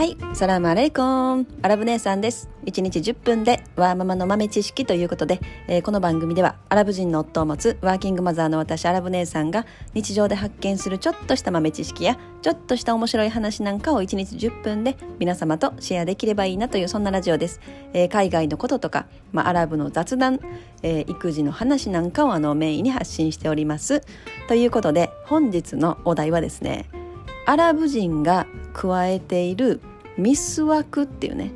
はい、サラムアレイコン。アラブ姉さんです。1日10分でワーママの豆知識ということで、えーこの番組ではアラブ人の夫を持つワーキングマザーの私アラブ姉さんが日常で発見するちょっとした豆知識やちょっとした面白い話なんかを1日10分で皆様とシェアできればいいなというそんなラジオです、えー海外のこととか、まあ、アラブの雑談、えー育児の話なんかをあのメインに発信しております。ということで本日のお題はですねアラブ人が加えているミスワクっていうね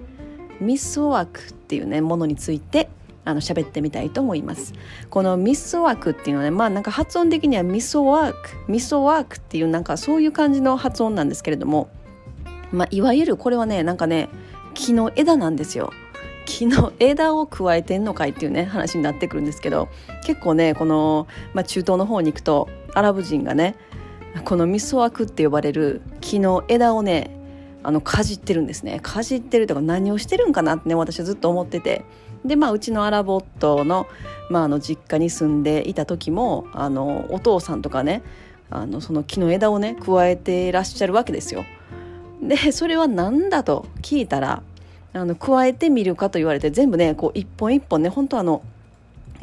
ミスワクっていうねものについてあの喋ってみたいと思います。このミスワクっていうのはねまあなんか発音的にはミソワークミソワークっていうなんかそういう感じの発音なんですけれどもまあいわゆるこれはねなんかね木の枝なんですよ。木の枝を加えてんのかいっていうね話になってくるんですけど結構ねこの、まあ、中東の方に行くとアラブ人がねこのミソワクって呼ばれる木の枝をねあのかじってるんですね。かじってるとか何をしてるんかなってね私はずっと思ってて。でまあうちのアラボットの,、まあ、あの実家に住んでいた時もあのお父さんとかねあのその木の枝をね加えてらっしゃるわけですよ。でそれは何だと聞いたらあの加えてみるかと言われて全部ねこう一本一本ね本当あの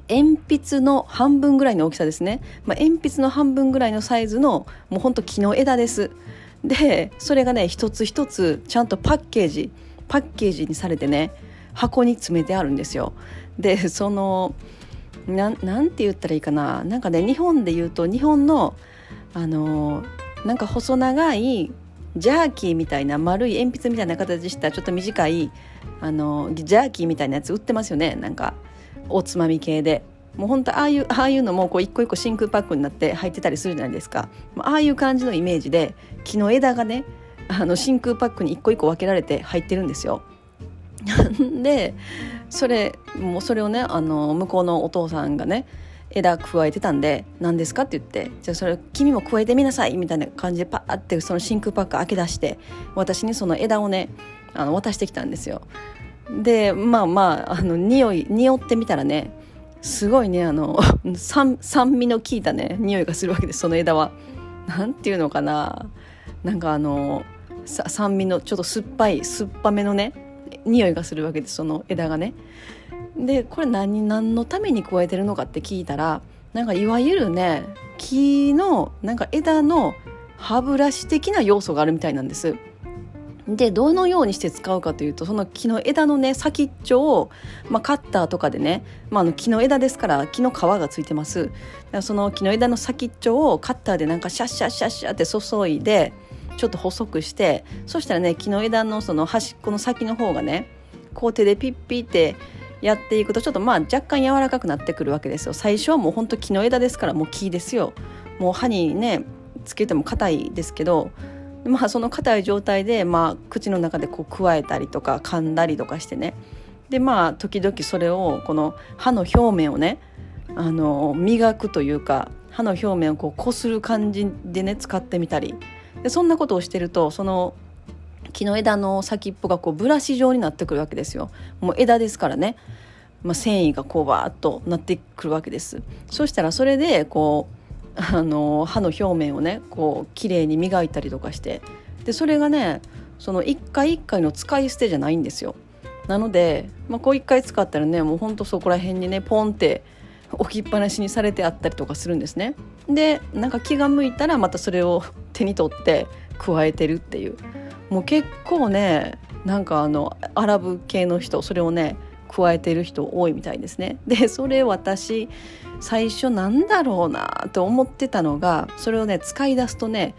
鉛筆の半分ぐらいの大きさですね、まあ、鉛筆の半分ぐらいのサイズのもうほんと木の枝です。でそれがね一つ一つちゃんとパッケージパッケージにされてね箱に詰めてあるんですよ。でそのななんて言ったらいいかな。なんかね日本で言うと日本のあのなんか細長いジャーキーみたいな丸い鉛筆みたいな形したちょっと短いあのジャーキーみたいなやつ売ってますよね。なんかおつまみ系で。もう本当ああいうああいうのもこう一個一個真空パックになって入ってたりするじゃないですかああいう感じのイメージで木の枝がねあの真空パックに一個一個分けられて入ってるんですよ。でそれもうそれをねあの向こうのお父さんがね枝加えてたんで「何ですか?」って言って「じゃあそれ君も加えてみなさい」みたいな感じでパーってその真空パック開け出して私にその枝をねあの渡してきたんですよ。でまあまああの匂い匂ってみたらねすごいねあの 酸酸味の効いたね匂いがするわけですその枝は。なんていうのかななんかあの酸味のちょっと酸っぱい酸っぱめのね匂いがするわけですその枝がね。でこれ何何のために加えてるのかって聞いたらなんかいわゆるね木のなんか枝の歯ブラシ的な要素があるみたいなんです。でどのようにして使うかというとその木の枝のね先っちょを、まあ、カッターとかでね、まあ、の木の枝ですから木の皮がついてます。だからその木の枝の先っちょをカッターでなんかシャッシャッシャッシャッって注いでちょっと細くしてそしたらね木の枝のその端っこの先の方がねこう手でピッピってやっていくとちょっとまあ若干柔らかくなってくるわけですよ。最初はもうほんと木の枝ですからもう木ですよ。もう歯にねつけても硬いですけどまあ、その硬い状態で、まあ、口の中でこう加えたりとか噛んだりとかしてね。でまあ時々それをこの歯の表面をねあの磨くというか歯の表面をこうこする感じでね使ってみたり。でそんなことをしてるとその木の枝の先っぽがこうブラシ状になってくるわけですよ。もう枝ですからね、まあ、繊維がこうバーッとなってくるわけです。そしたらそれでこうあの歯の表面をねこう綺麗に磨いたりとかしてでそれがねその一回一回の使い捨てじゃないんですよ。なので、まあ、こう一回使ったらねもうほんとそこら辺にねポンって置きっぱなしにされてあったりとかするんですね。でなんか気が向いたらまたそれを 手に取って加えてるっていう。もう結構ねなんかあのアラブ系の人それをね加えてる人多いみたいですね。でそれ私最初なんだろうなと思ってたのがそれをね使い出すとね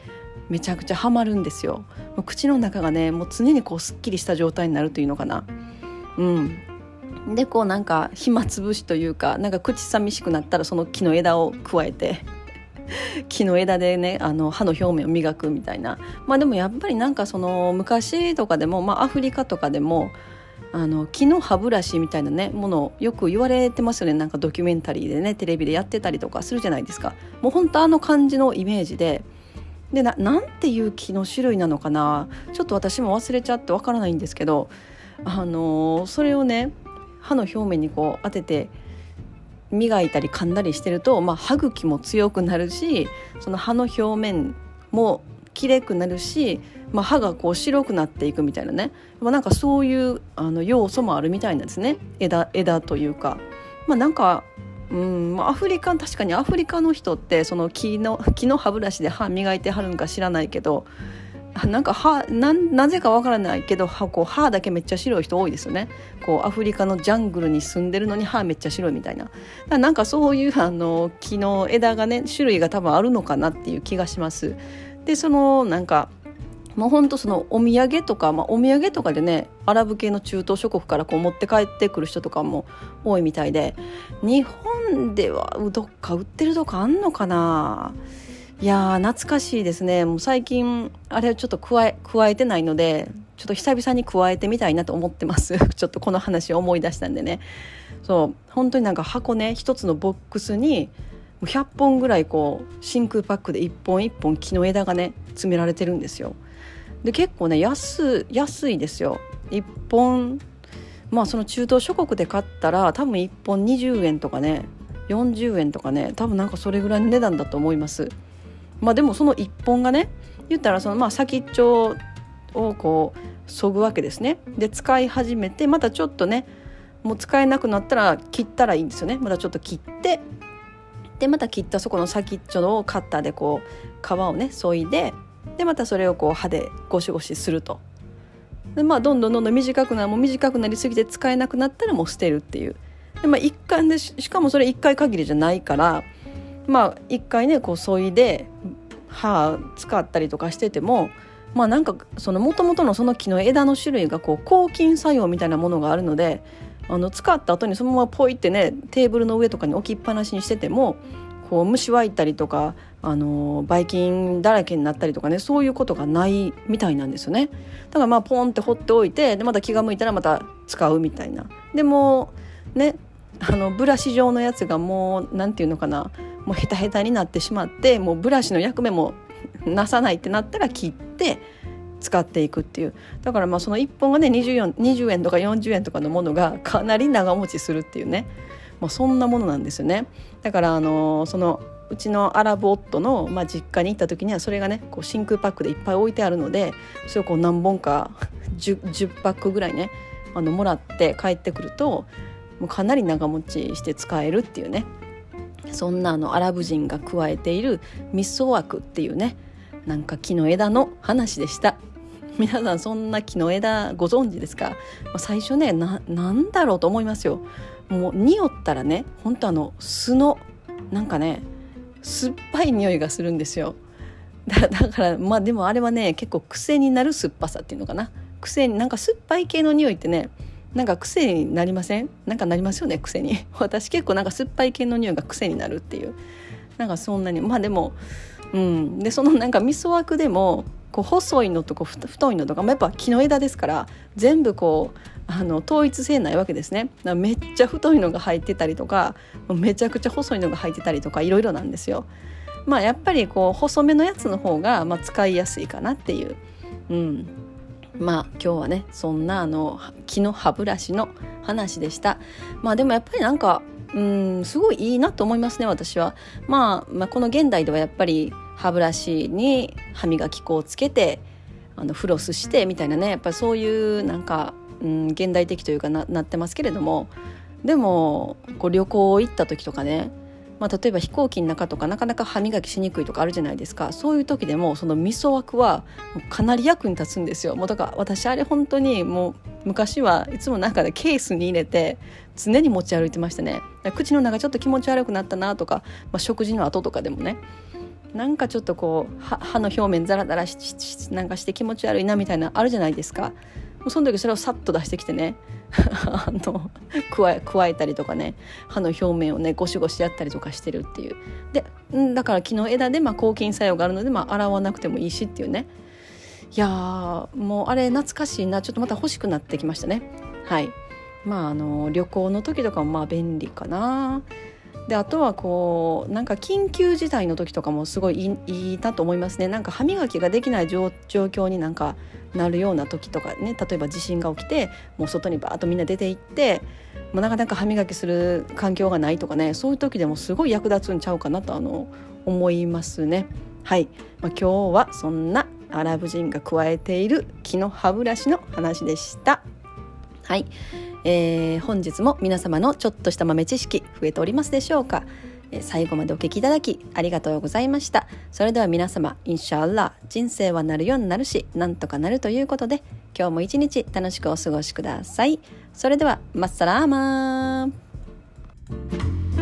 めちゃくちゃハマるんですよ。口の中がねもう常にこうすっきりした状態になるというのかな。うん。でこうなんか暇つぶしというかなんか口寂しくなったらその木の枝を加えて木の枝でねあの歯の表面を磨くみたいな。まあでもやっぱりなんかその昔とかでも、まあ、アフリカとかでもあの木の歯ブラシみたいなねものをよく言われてますよね。なんかドキュメンタリーでねテレビでやってたりとかするじゃないですか。もうほんとあの感じのイメージで。でななんていう木の種類なのかな。ちょっと私も忘れちゃってわからないんですけど。あのそれをね歯の表面にこう当てて磨いたり噛んだりしてると、まあ、歯茎も強くなるしその歯の表面もきれくなるし、まあ、歯がこう白くなっていくみたいなね、まあ、なんかそういうあの要素もあるみたいなんですね。枝枝というか。まあ、なんかうんアフリカ確かにアフリカの人ってその木の木の歯ブラシで歯磨いてはるんか知らないけどなんか歯なぜかわからないけど歯こう歯だけめっちゃ白い人多いですよね。こうアフリカのジャングルに住んでるのに歯めっちゃ白いみたいな。なんかそういうあの木の枝がね種類が多分あるのかなっていう気がします。でそのなんかもうほんとそのお土産とか、まあ、お土産とかでねアラブ系の中東諸国からこう持って帰ってくる人とかも多いみたいで日本ではどっか売ってるとかあんのかな？いや懐かしいですね。もう最近あれちょっと加え加えてないのでちょっと久々に加えてみたいなと思ってます。ちょっとこの話を思い出したんでね。そう本当になんか箱ね一つのボックスに100本ぐらいこう真空パックで1本1本木の枝がね詰められてるんですよ。で結構ね安安いですよ。1本まあその中東諸国で買ったら多分1本20円とかね40円とかね多分なんかそれぐらいの値段だと思います。まあでもその1本がね言ったらそのまあ先っちょをこうそぐわけですね。で使い始めてまたちょっとねもう使えなくなったら切ったらいいんですよね。またちょっと切ってでまた切ったそこの先っちょをカッターでこう皮をね削いででまたそれをこう歯でゴシゴシすると。でまあどんどんどんどん短くなるもう短くなりすぎて使えなくなったらもう捨てるっていう。で、まあ、1回でしかもそれ1回限りじゃないからまあ1回ねこう削いで歯使ったりとかしててもまあなんかその元々のその木の枝の種類がこう抗菌作用みたいなものがあるのであの使った後にそのままポイってねテーブルの上とかに置きっぱなしにしててもこう虫湧いたりとかあのばい菌だらけになったりとかねそういうことがないみたいなんですよね。だからまあポンって放っておいてでまた気が向いたらまた使うみたいな。でもねあのブラシ状のやつがもう何て言うのかなもうヘタヘタになってしまってもうブラシの役目もなさないってなったら切って使っていくっていう。だからまあその1本がね 20, 20円とか40円とかのものがかなり長持ちするっていうね、まあ、そんなものなんですよね。だからあのそのうちのアラブ夫の、まあ、実家に行った時にはそれがねこう真空パックでいっぱい置いてあるのでそれをこう何本か 10, 10パックぐらいねあのもらって帰ってくるともうかなり長持ちして使えるっていうね。そんなあのアラブ人が加えているミソ枠っていうねなんか木の枝の話でした。皆さんそんな木の枝ご存知ですか、最初ねなんだろうと思いますよ。もう匂ったらね本当あの酢のなんかね酸っぱい匂いがするんですよ。だからまあでもあれはね結構癖になる酸っぱさっていうのかな。癖になんか酸っぱい系の匂いってねなんか癖になりません？なんかなりますよね癖に。私結構なんか酸っぱい系の匂いが癖になるっていう。なんかそんなにまあでもうん。でそのなんか味噌枠でもこう細いのとこ太いのとか、まあ、やっぱ木の枝ですから全部こうあの統一性ないわけですね。めっちゃ太いのが入ってたりとかめちゃくちゃ細いのが入ってたりとかいろいろなんですよ。まあやっぱりこう細めのやつの方がまあ使いやすいかなっていう。うん。まあ今日はねそんなあの木の歯ブラシの話でした。まあでもやっぱりなんかうんすごいいいなと思いますね私は、まあ、まあこの現代ではやっぱり歯ブラシに歯磨き粉をつけてあのフロスしてみたいなね。やっぱりそういうなんか、うん、現代的というかななってますけれども。でもこう旅行行った時とかね。まあ、例えば飛行機の中とかなかなか歯磨きしにくいとかあるじゃないですか。そういう時でもその味噌枠はかなり役に立つんですよ。もうだから私あれ本当にもう昔はいつもなんかでケースに入れて常に持ち歩いてましたね。口の中ちょっと気持ち悪くなったなとか、まあ、食事の後とかでもね。なんかちょっとこう歯の表面ザラザラしなんかして気持ち悪いなみたいなあるじゃないですか。その時それをさっと出してきてね。あの加え加えたりとかね。歯の表面をねゴシゴシやったりとかしてるっていう。でだから木の枝でまあ抗菌作用があるので、まあ、洗わなくてもいいしっていうね。いやもうあれ懐かしいな。ちょっとまた欲しくなってきましたね。はい。まああの旅行の時とかもまあ便利かな。であとはこうなんか緊急事態の時とかもすごいいいなと思いますね。なんか歯磨きができない状況になんかなるような時とかね例えば地震が起きてもう外にバーッとみんな出て行ってもうなかなか歯磨きする環境がないとかねそういう時でもすごい役立つんちゃうかなとあの思いますね。はい、まあ、今日はそんなアラブ人が加えている木の歯ブラシの話でした。はい、えー、本日も皆様のちょっとした豆知識増えておりますでしょうか。最後までお聞きいただきありがとうございました。それでは皆様インシャアラ人生はなるようになるしなんとかなるということで今日も一日楽しくお過ごしください。それではマッサラーマー